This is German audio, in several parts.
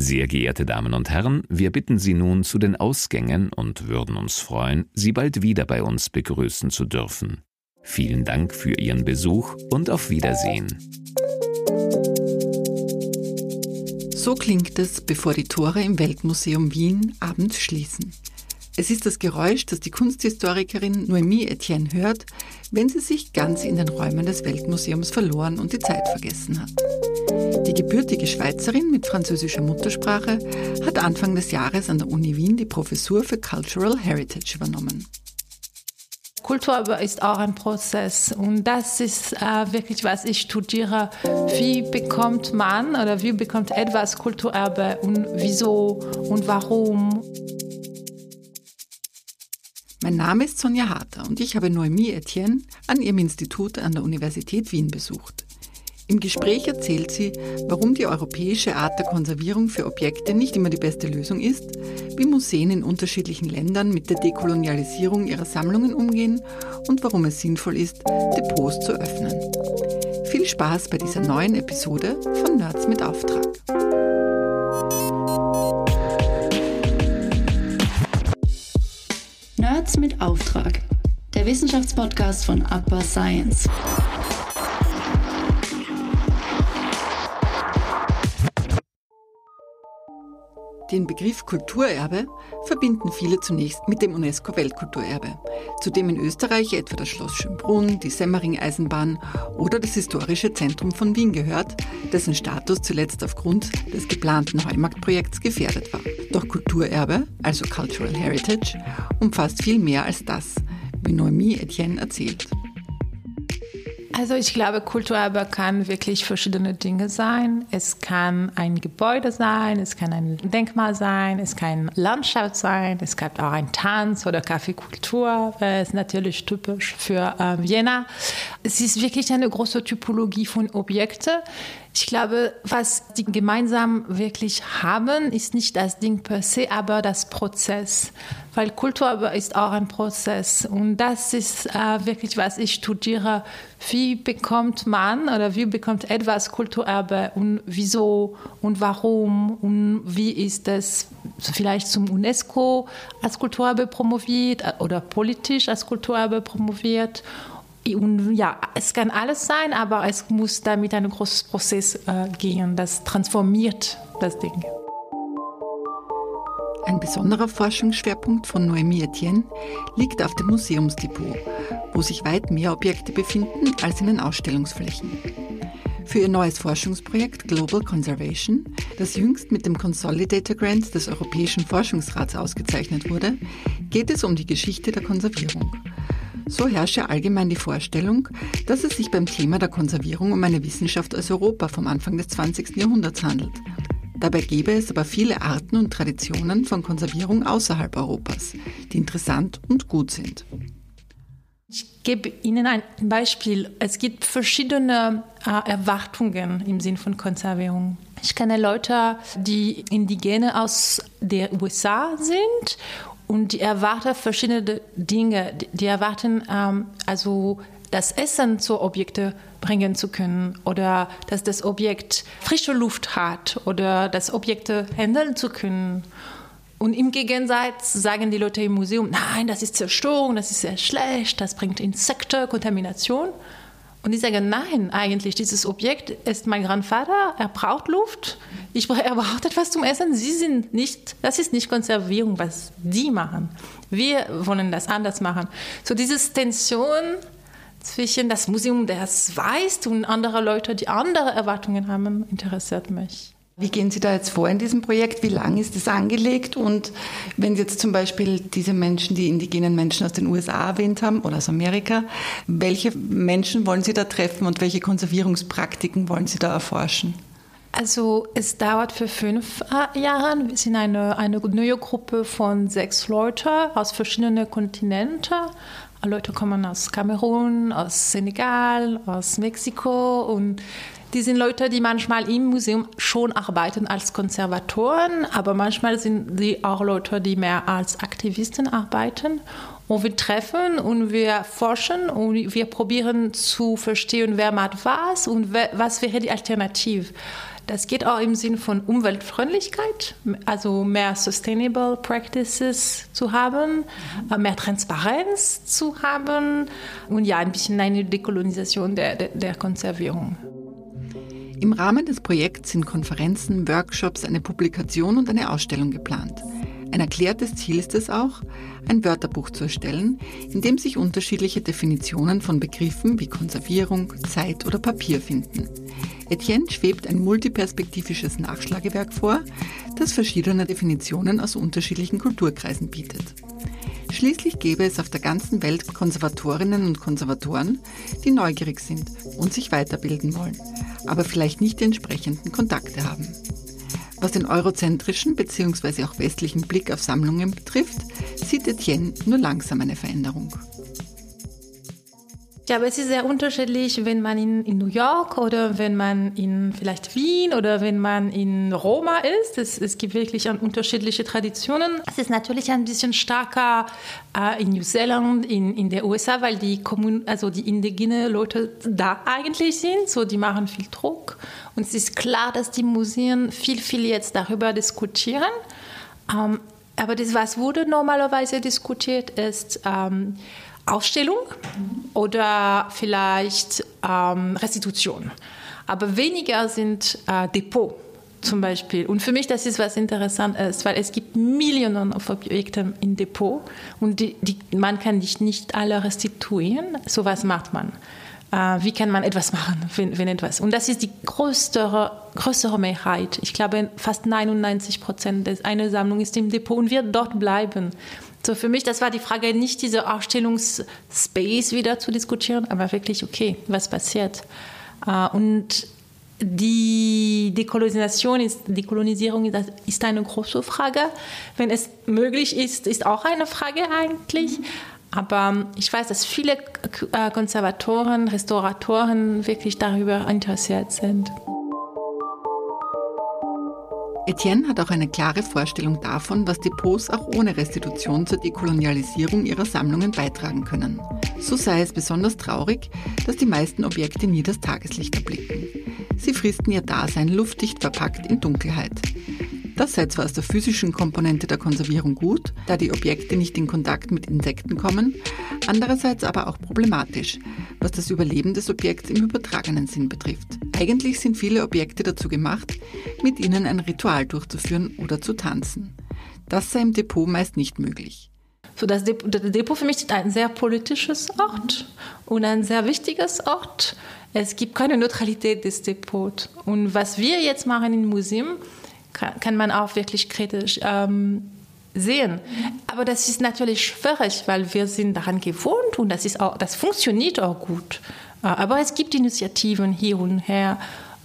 Sehr geehrte Damen und Herren, wir bitten Sie nun zu den Ausgängen und würden uns freuen, Sie bald wieder bei uns begrüßen zu dürfen. Vielen Dank für Ihren Besuch und auf Wiedersehen. So klingt es, bevor die Tore im Weltmuseum Wien abends schließen. Es ist das Geräusch, das die Kunsthistorikerin Noemie Etienne hört, wenn sie sich ganz in den Räumen des Weltmuseums verloren und die Zeit vergessen hat. Die gebürtige Schweizerin mit französischer Muttersprache hat Anfang des Jahres an der Uni Wien die Professur für Cultural Heritage übernommen. Kultur ist auch ein Prozess und das ist äh, wirklich, was ich studiere. Wie bekommt man oder wie bekommt etwas Kulturerbe und wieso und warum? Mein Name ist Sonja Harter und ich habe Noemie Etienne an ihrem Institut an der Universität Wien besucht. Im Gespräch erzählt sie, warum die europäische Art der Konservierung für Objekte nicht immer die beste Lösung ist, wie Museen in unterschiedlichen Ländern mit der Dekolonialisierung ihrer Sammlungen umgehen und warum es sinnvoll ist, Depots zu öffnen. Viel Spaß bei dieser neuen Episode von Nerds mit Auftrag. Nerds mit Auftrag, der Wissenschaftspodcast von Upper Science. Den Begriff Kulturerbe verbinden viele zunächst mit dem UNESCO-Weltkulturerbe, zu dem in Österreich etwa das Schloss Schönbrunn, die Semmering-Eisenbahn oder das historische Zentrum von Wien gehört, dessen Status zuletzt aufgrund des geplanten Heumarktprojekts gefährdet war. Doch Kulturerbe, also Cultural Heritage, umfasst viel mehr als das, wie Noemie Etienne erzählt. Also ich glaube, Kulturerbe kann wirklich verschiedene Dinge sein. Es kann ein Gebäude sein, es kann ein Denkmal sein, es kann Landschaft sein, es kann auch ein Tanz oder Kaffeekultur. Das ist natürlich typisch für äh, Vienna. Es ist wirklich eine große Typologie von Objekten. Ich glaube, was die gemeinsam wirklich haben, ist nicht das Ding per se, aber das Prozess. Weil Kultur ist auch ein Prozess. Und das ist äh, wirklich, was ich studiere. Wie bekommt man oder wie bekommt etwas Kulturerbe und wieso und warum und wie ist es vielleicht zum UNESCO als Kulturerbe promoviert oder politisch als Kulturerbe promoviert? Ja, es kann alles sein, aber es muss damit ein großes Prozess äh, gehen, das transformiert das Ding. Ein besonderer Forschungsschwerpunkt von Noemi Etienne liegt auf dem Museumsdepot, wo sich weit mehr Objekte befinden als in den Ausstellungsflächen. Für ihr neues Forschungsprojekt Global Conservation, das jüngst mit dem Consolidator Grant des Europäischen Forschungsrats ausgezeichnet wurde, geht es um die Geschichte der Konservierung. So herrsche allgemein die Vorstellung, dass es sich beim Thema der Konservierung um eine Wissenschaft aus Europa vom Anfang des 20. Jahrhunderts handelt. Dabei gäbe es aber viele Arten und Traditionen von Konservierung außerhalb Europas, die interessant und gut sind. Ich gebe Ihnen ein Beispiel. Es gibt verschiedene äh, Erwartungen im Sinn von Konservierung. Ich kenne Leute, die Indigene aus der USA sind und die erwarten verschiedene Dinge. Die erwarten ähm, also das Essen zu Objekte bringen zu können oder dass das Objekt frische Luft hat oder das Objekte handeln zu können. Und im Gegensatz sagen die Leute im Museum, nein, das ist Zerstörung, das ist sehr schlecht, das bringt Insekten, Kontamination. Und die sagen, nein, eigentlich, dieses Objekt ist mein Grandvater, er braucht Luft, ich, er braucht etwas zum Essen. Sie sind nicht, das ist nicht Konservierung, was die machen. Wir wollen das anders machen. So diese Tension zwischen das Museum, das weiß, und andere Leute, die andere Erwartungen haben, interessiert mich. Wie gehen Sie da jetzt vor in diesem Projekt? Wie lange ist es angelegt? Und wenn Sie jetzt zum Beispiel diese Menschen, die indigenen Menschen aus den USA erwähnt haben oder aus Amerika, welche Menschen wollen Sie da treffen und welche Konservierungspraktiken wollen Sie da erforschen? Also es dauert für fünf äh, Jahre. Wir sind eine, eine neue Gruppe von sechs Leuten aus verschiedenen Kontinenten. Leute kommen aus Kamerun, aus Senegal, aus Mexiko und die sind Leute, die manchmal im Museum schon arbeiten als Konservatoren, aber manchmal sind die auch Leute, die mehr als Aktivisten arbeiten. Und wir treffen und wir forschen und wir probieren zu verstehen, wer macht was und was wäre die Alternative. Das geht auch im Sinne von Umweltfreundlichkeit, also mehr Sustainable Practices zu haben, äh, mehr Transparenz zu haben und ja, ein bisschen eine Dekolonisation der, der, der Konservierung. Im Rahmen des Projekts sind Konferenzen, Workshops, eine Publikation und eine Ausstellung geplant. Ein erklärtes Ziel ist es auch, ein Wörterbuch zu erstellen, in dem sich unterschiedliche Definitionen von Begriffen wie Konservierung, Zeit oder Papier finden. Etienne schwebt ein multiperspektivisches Nachschlagewerk vor, das verschiedene Definitionen aus unterschiedlichen Kulturkreisen bietet. Schließlich gäbe es auf der ganzen Welt Konservatorinnen und Konservatoren, die neugierig sind und sich weiterbilden wollen, aber vielleicht nicht die entsprechenden Kontakte haben. Was den eurozentrischen bzw. auch westlichen Blick auf Sammlungen betrifft, sieht Etienne nur langsam eine Veränderung. Ja, aber es ist sehr unterschiedlich, wenn man in, in, New York oder wenn man in vielleicht Wien oder wenn man in Roma ist. Es, es gibt wirklich unterschiedliche Traditionen. Es ist natürlich ein bisschen stärker äh, in New Zealand, in, in der USA, weil die Kommun also die indigene Leute da eigentlich sind. So, die machen viel Druck. Und es ist klar, dass die Museen viel, viel jetzt darüber diskutieren. Ähm, aber das, was wurde normalerweise diskutiert, ist ähm, Ausstellung oder vielleicht ähm, Restitution. Aber weniger sind äh, Depot zum Beispiel. Und für mich das ist was interessant ist, weil es gibt Millionen von Objekten in Depot und die, die, man kann dich nicht alle restituieren. So was macht man. Äh, wie kann man etwas machen, wenn, wenn, etwas? Und das ist die größere, größere Mehrheit. Ich glaube, fast 99 Prozent einer Sammlung ist im Depot und wird dort bleiben. So für mich, das war die Frage, nicht diese Ausstellungsspace wieder zu diskutieren, aber wirklich, okay, was passiert? Äh, und die Dekolonisation ist, Dekolonisierung ist eine große Frage. Wenn es möglich ist, ist auch eine Frage eigentlich. Aber ich weiß, dass viele Konservatoren, Restauratoren wirklich darüber interessiert sind. Etienne hat auch eine klare Vorstellung davon, was Depots auch ohne Restitution zur Dekolonialisierung ihrer Sammlungen beitragen können. So sei es besonders traurig, dass die meisten Objekte nie das Tageslicht erblicken. Sie fristen ihr Dasein luftdicht verpackt in Dunkelheit. Das sei zwar aus der physischen Komponente der Konservierung gut, da die Objekte nicht in Kontakt mit Insekten kommen, andererseits aber auch problematisch, was das Überleben des Objekts im übertragenen Sinn betrifft. Eigentlich sind viele Objekte dazu gemacht, mit ihnen ein Ritual durchzuführen oder zu tanzen. Das sei im Depot meist nicht möglich. So, das Depot für mich ist ein sehr politisches Ort und ein sehr wichtiges Ort. Es gibt keine Neutralität des Depots. Und was wir jetzt machen im Museum, kann, kann man auch wirklich kritisch ähm, sehen. Aber das ist natürlich schwierig, weil wir sind daran gewohnt und das, ist auch, das funktioniert auch gut. Äh, aber es gibt Initiativen hier und her,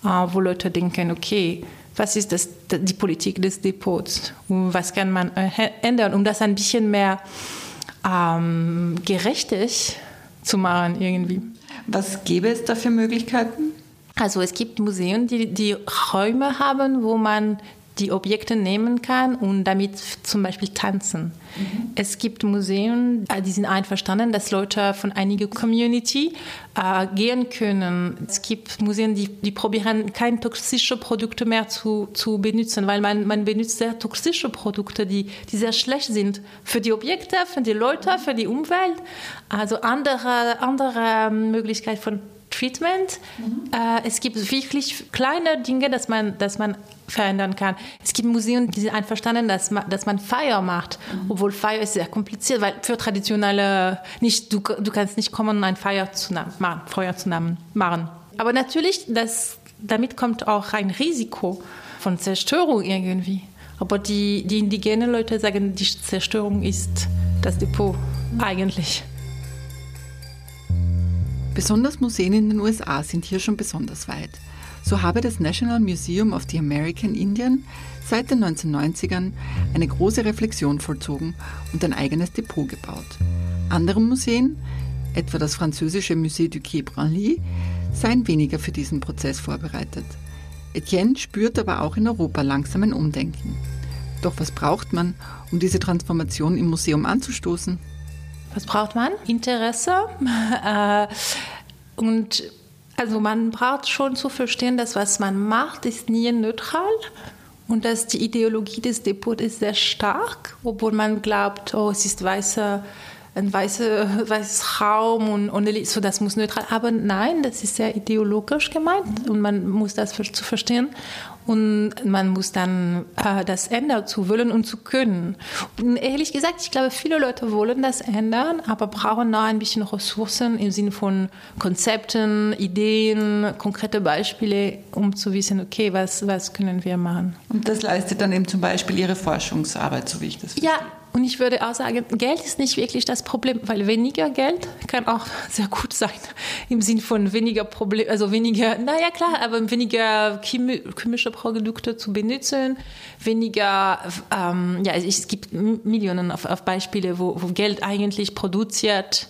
äh, wo Leute denken, okay, was ist das, die Politik des Depots und was kann man äh, ändern, um das ein bisschen mehr ähm, gerechtig zu machen irgendwie. Was gäbe es da für Möglichkeiten? Also es gibt Museen, die, die Räume haben, wo man die Objekte nehmen kann und damit zum Beispiel tanzen. Mhm. Es gibt Museen, äh, die sind einverstanden, dass Leute von einiger Community äh, gehen können. Es gibt Museen, die, die probieren, keine toxischen Produkte mehr zu, zu benutzen, weil man, man benutzt sehr toxische Produkte, die, die sehr schlecht sind für die Objekte, für die Leute, für die Umwelt. Also andere, andere Möglichkeiten von Treatment. Mhm. Äh, es gibt wirklich kleine Dinge, dass man, dass man verändern kann. Es gibt Museen, die sind einverstanden, dass man, dass man Feier macht, mhm. obwohl Feier ist sehr kompliziert, weil für traditionelle nicht du, du kannst nicht kommen und ein Feuer zu machen, Feuer zu machen. Aber natürlich, das, damit kommt auch ein Risiko von Zerstörung irgendwie. Aber die, die indigenen Leute sagen, die Zerstörung ist das Depot eigentlich. Besonders Museen in den USA sind hier schon besonders weit. So habe das National Museum of the American Indian seit den 1990ern eine große Reflexion vollzogen und ein eigenes Depot gebaut. Andere Museen, etwa das französische Musée du Quai Branly, seien weniger für diesen Prozess vorbereitet. Etienne spürt aber auch in Europa langsam ein Umdenken. Doch was braucht man, um diese Transformation im Museum anzustoßen? Was braucht man? Interesse äh, und Also man braucht schon zu verstehen, dass was man macht, ist nie neutral und dass die Ideologie des Depots ist sehr stark, obwohl man glaubt, oh, es ist weißer ein weißer, weißes Raum und, und so, das muss neutral. Aber nein, das ist sehr ideologisch gemeint und man muss das zu verstehen. Und man muss dann äh, das ändern zu wollen und zu können. Und ehrlich gesagt, ich glaube, viele Leute wollen das ändern, aber brauchen noch ein bisschen Ressourcen im Sinne von Konzepten, Ideen, konkrete Beispiele, um zu wissen, okay, was, was können wir machen. Und das leistet dann eben zum Beispiel Ihre Forschungsarbeit, so wie ich das verstehe. Ja, und ich würde auch sagen, Geld ist nicht wirklich das Problem, weil weniger Geld kann auch sehr gut sein. Im Sinn von weniger Problem, also weniger, naja klar, aber weniger chemische Produkte zu benutzen, weniger, ähm, ja, es gibt Millionen auf, auf Beispiele, wo, wo, Geld eigentlich produziert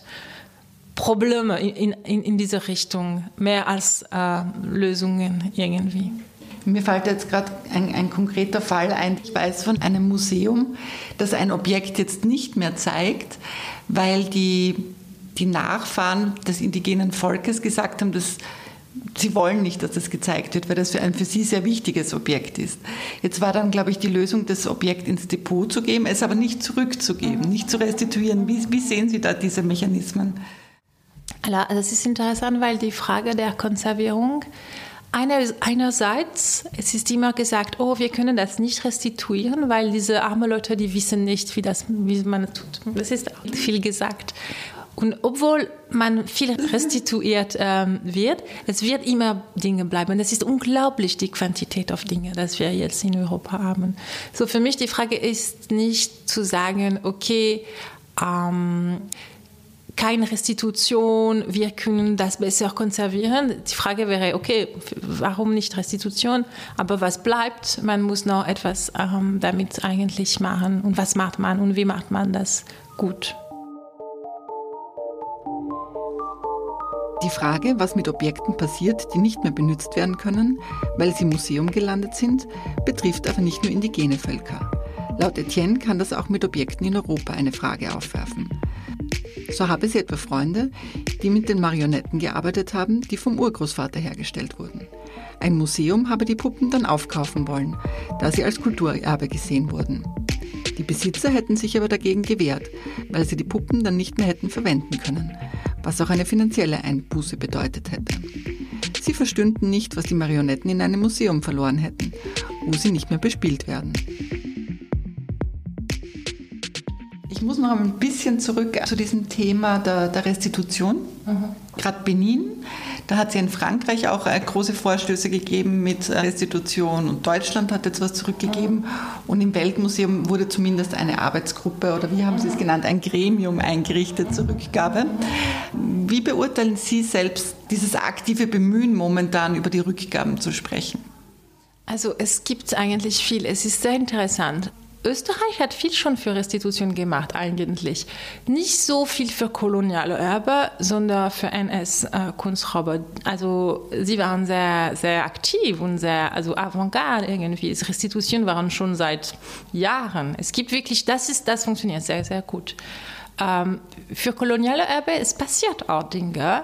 Probleme in, in, in diese Richtung, mehr als äh, Lösungen irgendwie. Mir fällt jetzt gerade ein, ein, konkreter Fall ein. Ich weiß von einem Museum, das ein Objekt jetzt nicht mehr zeigt, weil die, die Nachfahren des indigenen Volkes gesagt haben, dass sie wollen nicht, dass das gezeigt wird, weil das für ein für sie sehr wichtiges Objekt ist. Jetzt war dann, glaube ich, die Lösung, das Objekt ins Depot zu geben, es aber nicht zurückzugeben, nicht zu restituieren. Wie, wie sehen Sie da diese Mechanismen? Das ist interessant, weil die Frage der Konservierung einerseits, es ist immer gesagt, oh, wir können das nicht restituieren, weil diese armen Leute, die wissen nicht, wie, das, wie man das tut. Das ist viel gesagt. Und obwohl man viel restituiert ähm, wird, es wird immer Dinge bleiben. Das ist unglaublich, die Quantität auf Dinge, dass wir jetzt in Europa haben. So für mich die Frage ist nicht zu sagen, okay, ähm, keine Restitution, wir können das besser konservieren. Die Frage wäre, okay, warum nicht Restitution? Aber was bleibt? Man muss noch etwas ähm, damit eigentlich machen. Und was macht man und wie macht man das gut? Die Frage, was mit Objekten passiert, die nicht mehr benutzt werden können, weil sie im Museum gelandet sind, betrifft aber nicht nur indigene Völker. Laut Etienne kann das auch mit Objekten in Europa eine Frage aufwerfen. So habe sie etwa Freunde, die mit den Marionetten gearbeitet haben, die vom Urgroßvater hergestellt wurden. Ein Museum habe die Puppen dann aufkaufen wollen, da sie als Kulturerbe gesehen wurden. Die Besitzer hätten sich aber dagegen gewehrt, weil sie die Puppen dann nicht mehr hätten verwenden können, was auch eine finanzielle Einbuße bedeutet hätte. Sie verstünden nicht, was die Marionetten in einem Museum verloren hätten, wo sie nicht mehr bespielt werden. Muss noch ein bisschen zurück zu diesem Thema der, der Restitution. Mhm. Gerade Benin, da hat es ja in Frankreich auch äh, große Vorstöße gegeben mit äh, Restitution und Deutschland hat jetzt was zurückgegeben. Mhm. Und im Weltmuseum wurde zumindest eine Arbeitsgruppe oder wie haben Sie es genannt, ein Gremium eingerichtet zur Rückgabe. Wie beurteilen Sie selbst dieses aktive Bemühen momentan über die Rückgaben zu sprechen? Also es gibt eigentlich viel. Es ist sehr interessant. Österreich hat viel schon für Restitution gemacht eigentlich. Nicht so viel für koloniale Erbe, sondern für NS-Kunsträuber. Also sie waren sehr, sehr aktiv und sehr also avantgarde irgendwie. Restitution waren schon seit Jahren. Es gibt wirklich, das ist, das funktioniert sehr, sehr gut. Ähm, für koloniale Erbe, es passiert auch Dinge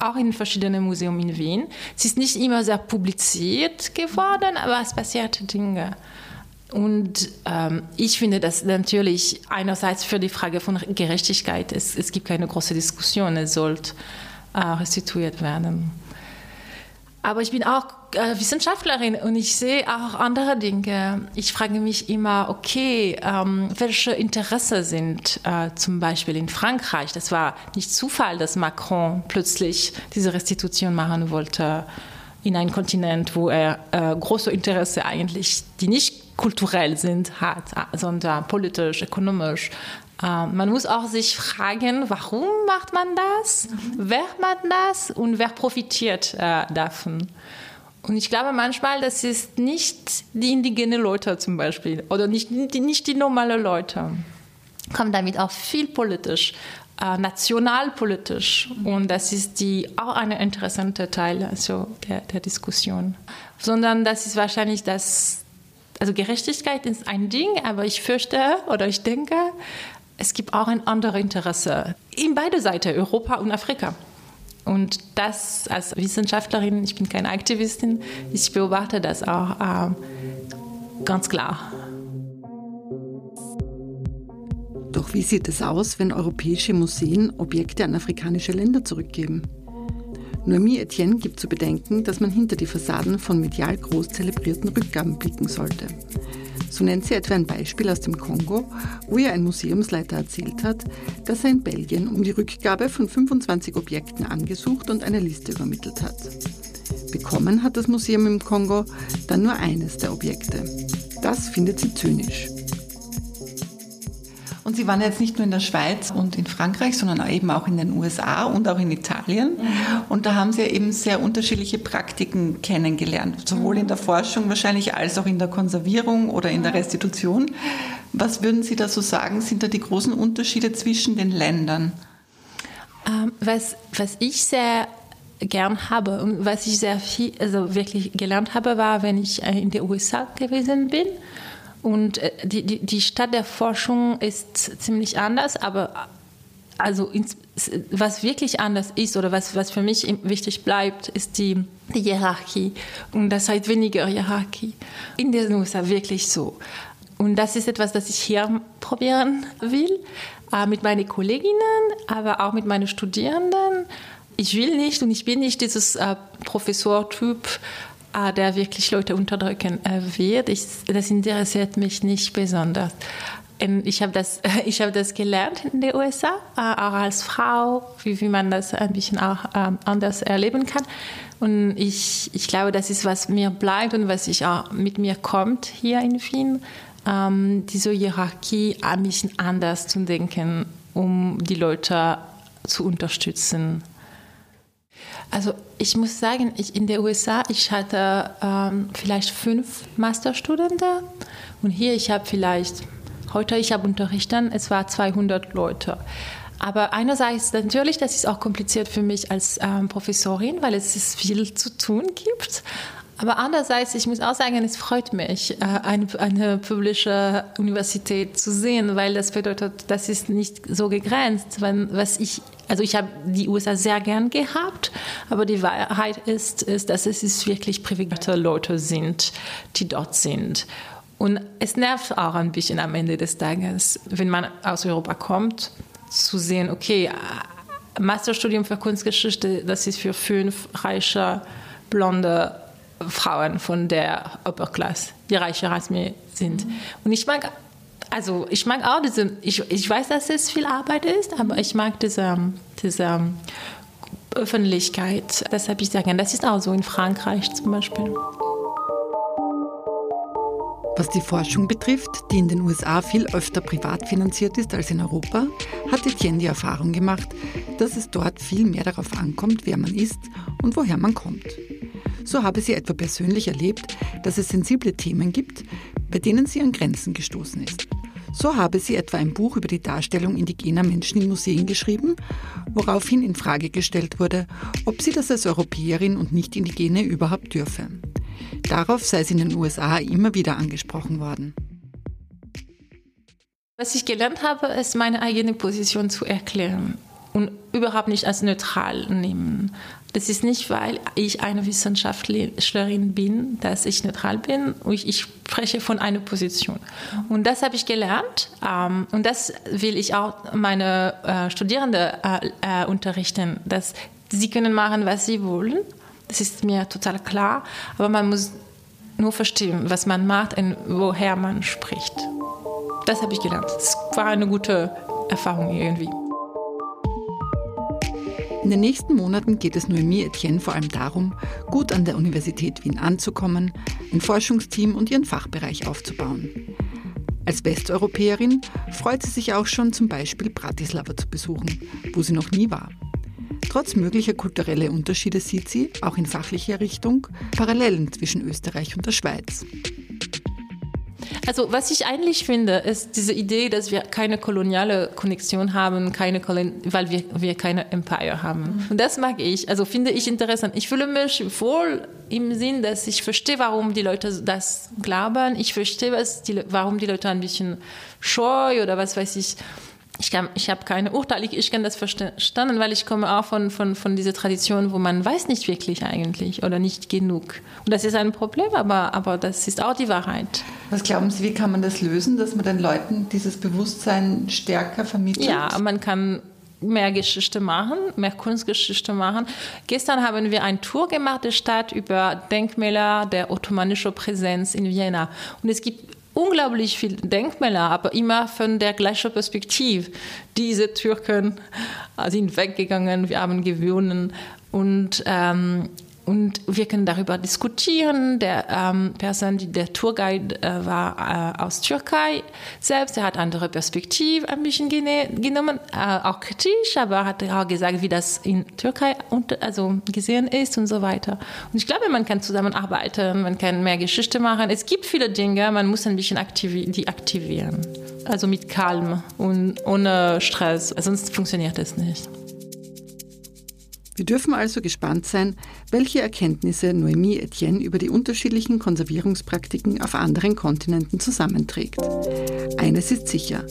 auch in verschiedenen Museen in Wien. Es ist nicht immer sehr publiziert geworden, aber es passiert Dinge. Und ähm, ich finde das natürlich einerseits für die Frage von Gerechtigkeit, es, es gibt keine große Diskussion, es sollte äh, restituiert werden. Aber ich bin auch äh, Wissenschaftlerin und ich sehe auch andere Dinge. Ich frage mich immer, okay, ähm, welche Interessen sind äh, zum Beispiel in Frankreich? Das war nicht Zufall, dass Macron plötzlich diese Restitution machen wollte in einem Kontinent, wo er äh, große Interesse eigentlich, die nicht kulturell sind, hat, sondern politisch, ökonomisch. Ähm, man muss auch sich fragen, warum macht man das? Mhm. Wer macht das? Und wer profitiert äh, davon? Und ich glaube manchmal, das ist nicht die indigene Leute zum Beispiel oder nicht, nicht die normale Leute. Kommt damit auch viel politisch, äh, nationalpolitisch. Und das ist die, auch ein interessanter Teil also der, der Diskussion. Sondern das ist wahrscheinlich das also Gerechtigkeit ist ein Ding, aber ich fürchte oder ich denke, es gibt auch ein anderes Interesse in beide Seiten, Europa und Afrika. Und das als Wissenschaftlerin, ich bin keine Aktivistin, ich beobachte das auch äh, ganz klar. Doch wie sieht es aus, wenn europäische Museen Objekte an afrikanische Länder zurückgeben? Noemi Etienne gibt zu bedenken, dass man hinter die Fassaden von medial groß zelebrierten Rückgaben blicken sollte. So nennt sie etwa ein Beispiel aus dem Kongo, wo ihr ein Museumsleiter erzählt hat, dass er in Belgien um die Rückgabe von 25 Objekten angesucht und eine Liste übermittelt hat. Bekommen hat das Museum im Kongo dann nur eines der Objekte. Das findet sie zynisch. Und Sie waren jetzt nicht nur in der Schweiz und in Frankreich, sondern eben auch in den USA und auch in Italien. Mhm. Und da haben Sie eben sehr unterschiedliche Praktiken kennengelernt, sowohl in der Forschung wahrscheinlich als auch in der Konservierung oder in der Restitution. Was würden Sie da so sagen, sind da die großen Unterschiede zwischen den Ländern? Ähm, was, was ich sehr gern habe und was ich sehr viel, also wirklich gelernt habe, war, wenn ich äh, in den USA gewesen bin und äh, die, die, die Stadt der Forschung ist ziemlich anders, aber also was wirklich anders ist oder was, was für mich wichtig bleibt, ist die, die Hierarchie. Und das heißt weniger Hierarchie. In der USA wirklich so. Und das ist etwas, das ich hier probieren will, äh, mit meinen Kolleginnen, aber auch mit meinen Studierenden. Ich will nicht und ich bin nicht dieses äh, Professortyp, der wirklich Leute unterdrücken äh, wird. Ich, das interessiert mich nicht besonders. Ich habe das, ich hab das gelernt in den USA, äh, auch als Frau, wie, wie man das ein bisschen auch ähm, anders erleben kann. Und ich, ich glaube, das ist, was mir bleibt und was ich auch mit mir kommt hier in Wien, ähm, diese Hierarchie ein bisschen anders zu denken, um die Leute zu unterstützen. Also ich muss sagen, ich, in den USA, ich hatte ähm, vielleicht fünf Masterstudenten und hier ich habe vielleicht, heute ich habe unterrichtet, es war 200 Leute. Aber einerseits natürlich, das ist auch kompliziert für mich als ähm, Professorin, weil es viel zu tun gibt. Aber andererseits, ich muss auch sagen, es freut mich, äh, eine, eine publische Universität zu sehen, weil das bedeutet, das ist nicht so gegrenzt. Wenn, was ich, also ich habe die USA sehr gern gehabt, aber die Wahrheit ist, ist dass es wirklich privilegierte Leute sind, die dort sind. Und es nervt auch ein bisschen am Ende des Tages, wenn man aus Europa kommt, zu sehen, okay, Masterstudium für Kunstgeschichte, das ist für fünf reiche, blonde Frauen von der Upper Class, die reicher als mir sind. Mhm. Und ich mag, also ich mag auch diese, ich, ich weiß, dass es viel Arbeit ist, aber ich mag diese, diese Öffentlichkeit. Deshalb ich sage, das ist auch so in Frankreich zum Beispiel. Was die Forschung betrifft, die in den USA viel öfter privat finanziert ist als in Europa, hat Etienne die Erfahrung gemacht, dass es dort viel mehr darauf ankommt, wer man ist und woher man kommt. So habe sie etwa persönlich erlebt, dass es sensible Themen gibt, bei denen sie an Grenzen gestoßen ist. So habe sie etwa ein Buch über die Darstellung indigener Menschen in Museen geschrieben, woraufhin in Frage gestellt wurde, ob sie das als Europäerin und Nicht-Indigene überhaupt dürfe. Darauf sei sie in den USA immer wieder angesprochen worden. Was ich gelernt habe, ist meine eigene Position zu erklären und überhaupt nicht als neutral nehmen. Das ist nicht, weil ich eine Wissenschaftlerin bin, dass ich neutral bin. Ich spreche von einer Position. Und das habe ich gelernt. Ähm, und das will ich auch meine äh, Studierenden äh, äh, unterrichten, dass sie können machen, was sie wollen. Das ist mir total klar. Aber man muss nur verstehen, was man macht und woher man spricht. Das habe ich gelernt. Das war eine gute Erfahrung irgendwie. In den nächsten Monaten geht es Noemi Etienne vor allem darum, gut an der Universität Wien anzukommen, ein Forschungsteam und ihren Fachbereich aufzubauen. Als Westeuropäerin freut sie sich auch schon zum Beispiel Bratislava zu besuchen, wo sie noch nie war. Trotz möglicher kultureller Unterschiede sieht sie, auch in fachlicher Richtung, Parallelen zwischen Österreich und der Schweiz. Also was ich eigentlich finde, ist diese Idee, dass wir keine koloniale Konnexion haben, keine Kolon weil wir, wir keine Empire haben. Mhm. Und das mag ich, also finde ich interessant. Ich fühle mich wohl im Sinn, dass ich verstehe, warum die Leute das glauben. Ich verstehe, was die, warum die Leute ein bisschen scheu oder was weiß ich ich, ich habe keine Urteile, ich, ich kann das verstanden, weil ich komme auch von, von, von dieser Tradition, wo man weiß nicht wirklich eigentlich oder nicht genug. Und das ist ein Problem, aber, aber das ist auch die Wahrheit. Was glauben Sie, wie kann man das lösen, dass man den Leuten dieses Bewusstsein stärker vermittelt? Ja, man kann mehr Geschichte machen, mehr Kunstgeschichte machen. Gestern haben wir eine Tour gemacht der Stadt über Denkmäler der ottomanischen Präsenz in Vienna. Und es gibt unglaublich viele Denkmäler, aber immer von der gleichen Perspektive. Diese Türken sind weggegangen, wir haben gewonnen. Und ähm, und wir können darüber diskutieren. Der ähm, Person, die der Tourguide äh, war äh, aus Türkei selbst, er hat andere Perspektive ein bisschen genommen, äh, auch kritisch, aber hat auch gesagt, wie das in Türkei und, also gesehen ist und so weiter. Und ich glaube, man kann zusammenarbeiten, man kann mehr Geschichte machen. Es gibt viele Dinge, man muss ein bisschen aktivi die aktivieren. Also mit Kalm und ohne Stress, sonst funktioniert es nicht. Wir dürfen also gespannt sein, welche Erkenntnisse Noémie Etienne über die unterschiedlichen Konservierungspraktiken auf anderen Kontinenten zusammenträgt. Eines ist sicher.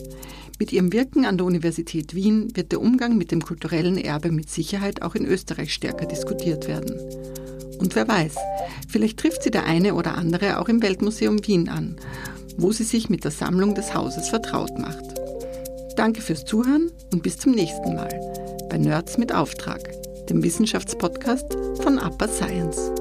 Mit ihrem Wirken an der Universität Wien wird der Umgang mit dem kulturellen Erbe mit Sicherheit auch in Österreich stärker diskutiert werden. Und wer weiß, vielleicht trifft sie der eine oder andere auch im Weltmuseum Wien an, wo sie sich mit der Sammlung des Hauses vertraut macht. Danke fürs Zuhören und bis zum nächsten Mal bei Nerds mit Auftrag dem Wissenschaftspodcast von Upper Science.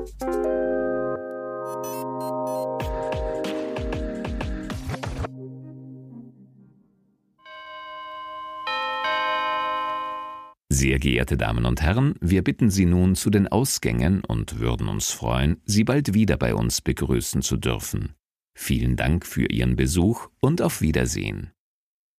Sehr geehrte Damen und Herren, wir bitten Sie nun zu den Ausgängen und würden uns freuen, Sie bald wieder bei uns begrüßen zu dürfen. Vielen Dank für Ihren Besuch und auf Wiedersehen.